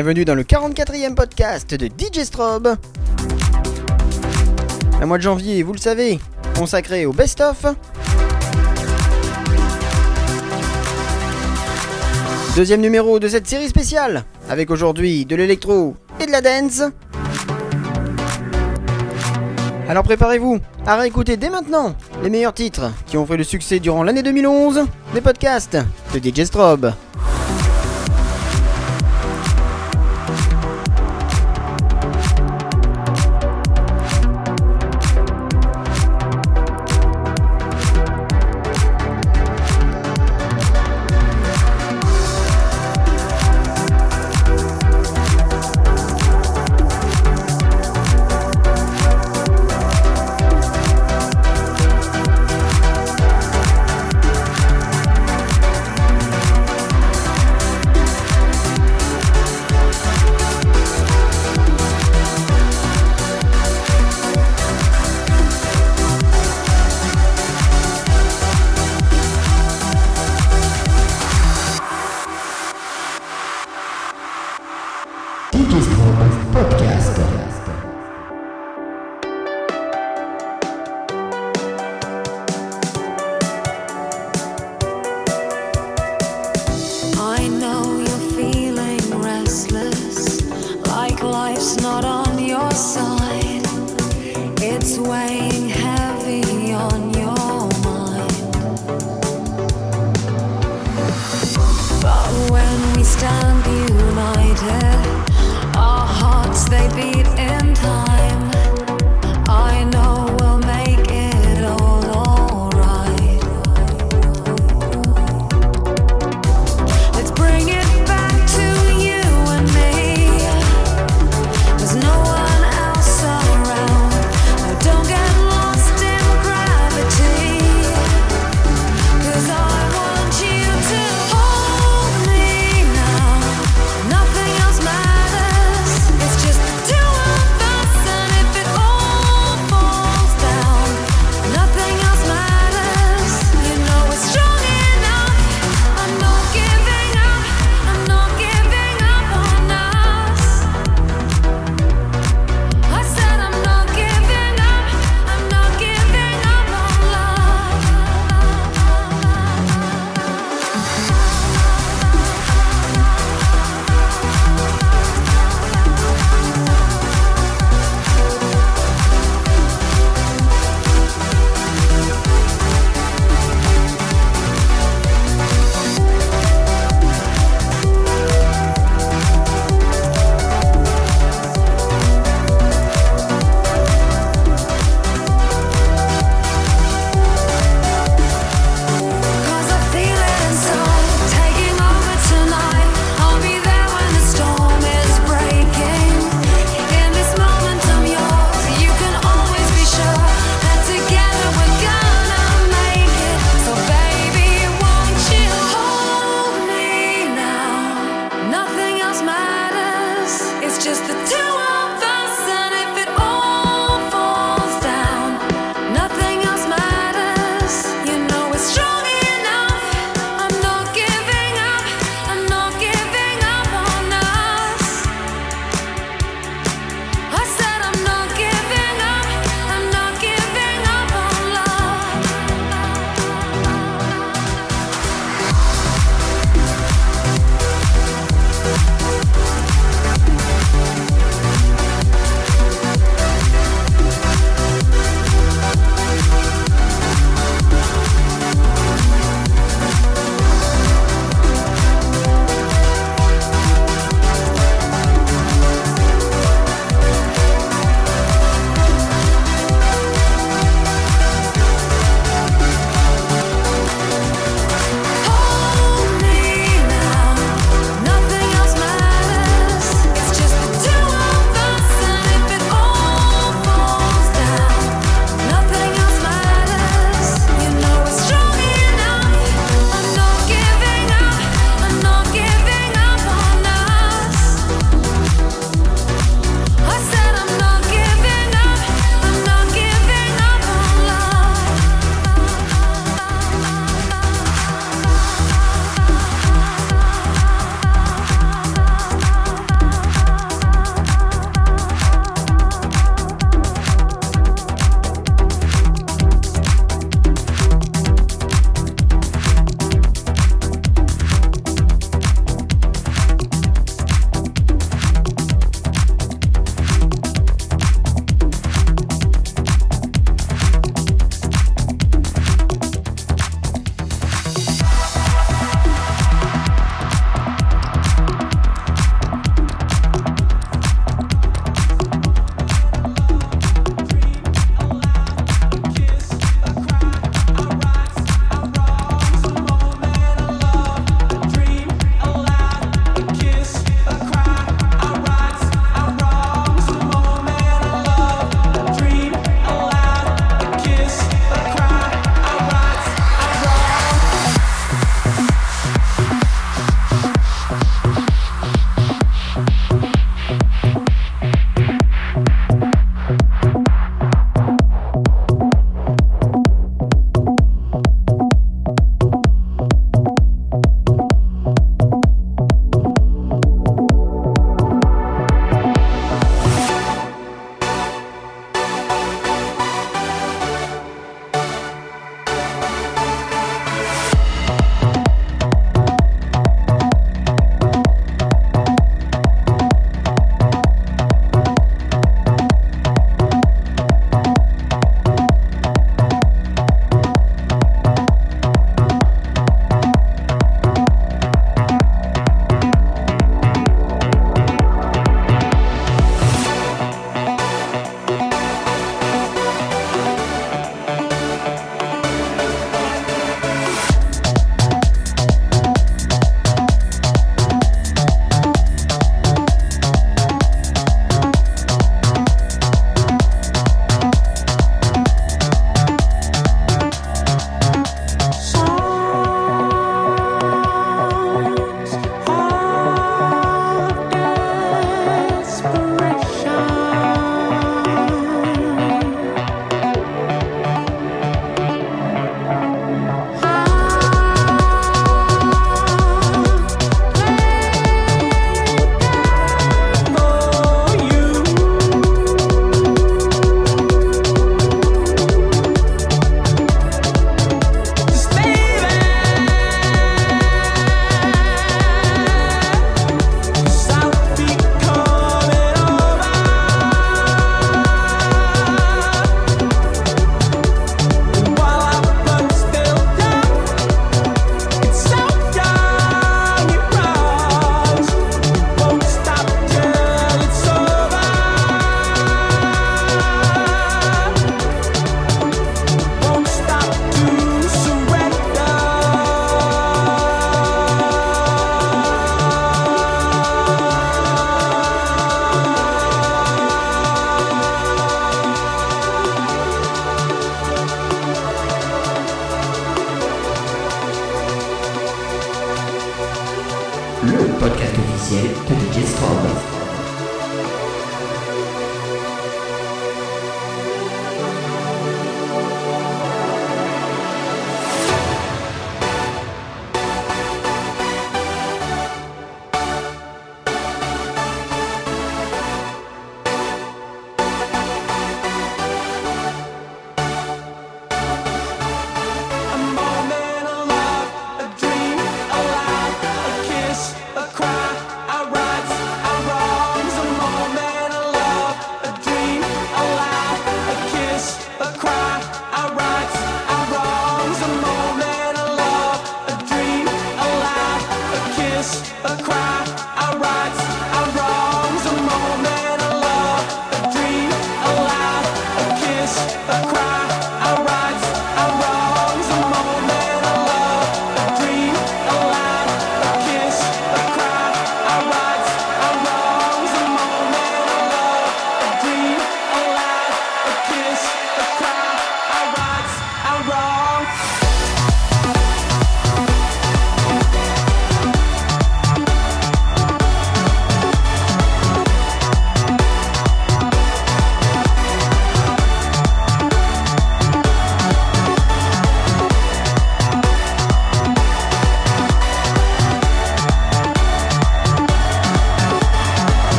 bienvenue dans le 44e podcast de DJ Strobe. Un mois de janvier, vous le savez, consacré au best-of. Deuxième numéro de cette série spéciale, avec aujourd'hui de l'électro et de la dance. Alors préparez-vous à réécouter dès maintenant les meilleurs titres qui ont fait le succès durant l'année 2011 des podcasts de DJ Strobe.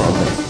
De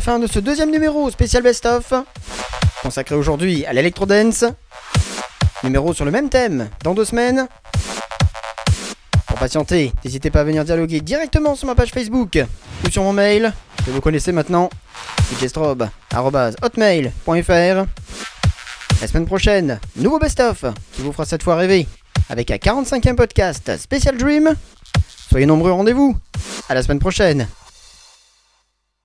fin de ce deuxième numéro spécial best-of, consacré aujourd'hui à l'électro-dance. Numéro sur le même thème, dans deux semaines. Pour patienter, n'hésitez pas à venir dialoguer directement sur ma page Facebook ou sur mon mail, que vous connaissez maintenant, hotmail.fr. La semaine prochaine, nouveau best-of qui vous fera cette fois rêver avec un 45e podcast Special Dream. Soyez nombreux, rendez-vous. À la semaine prochaine.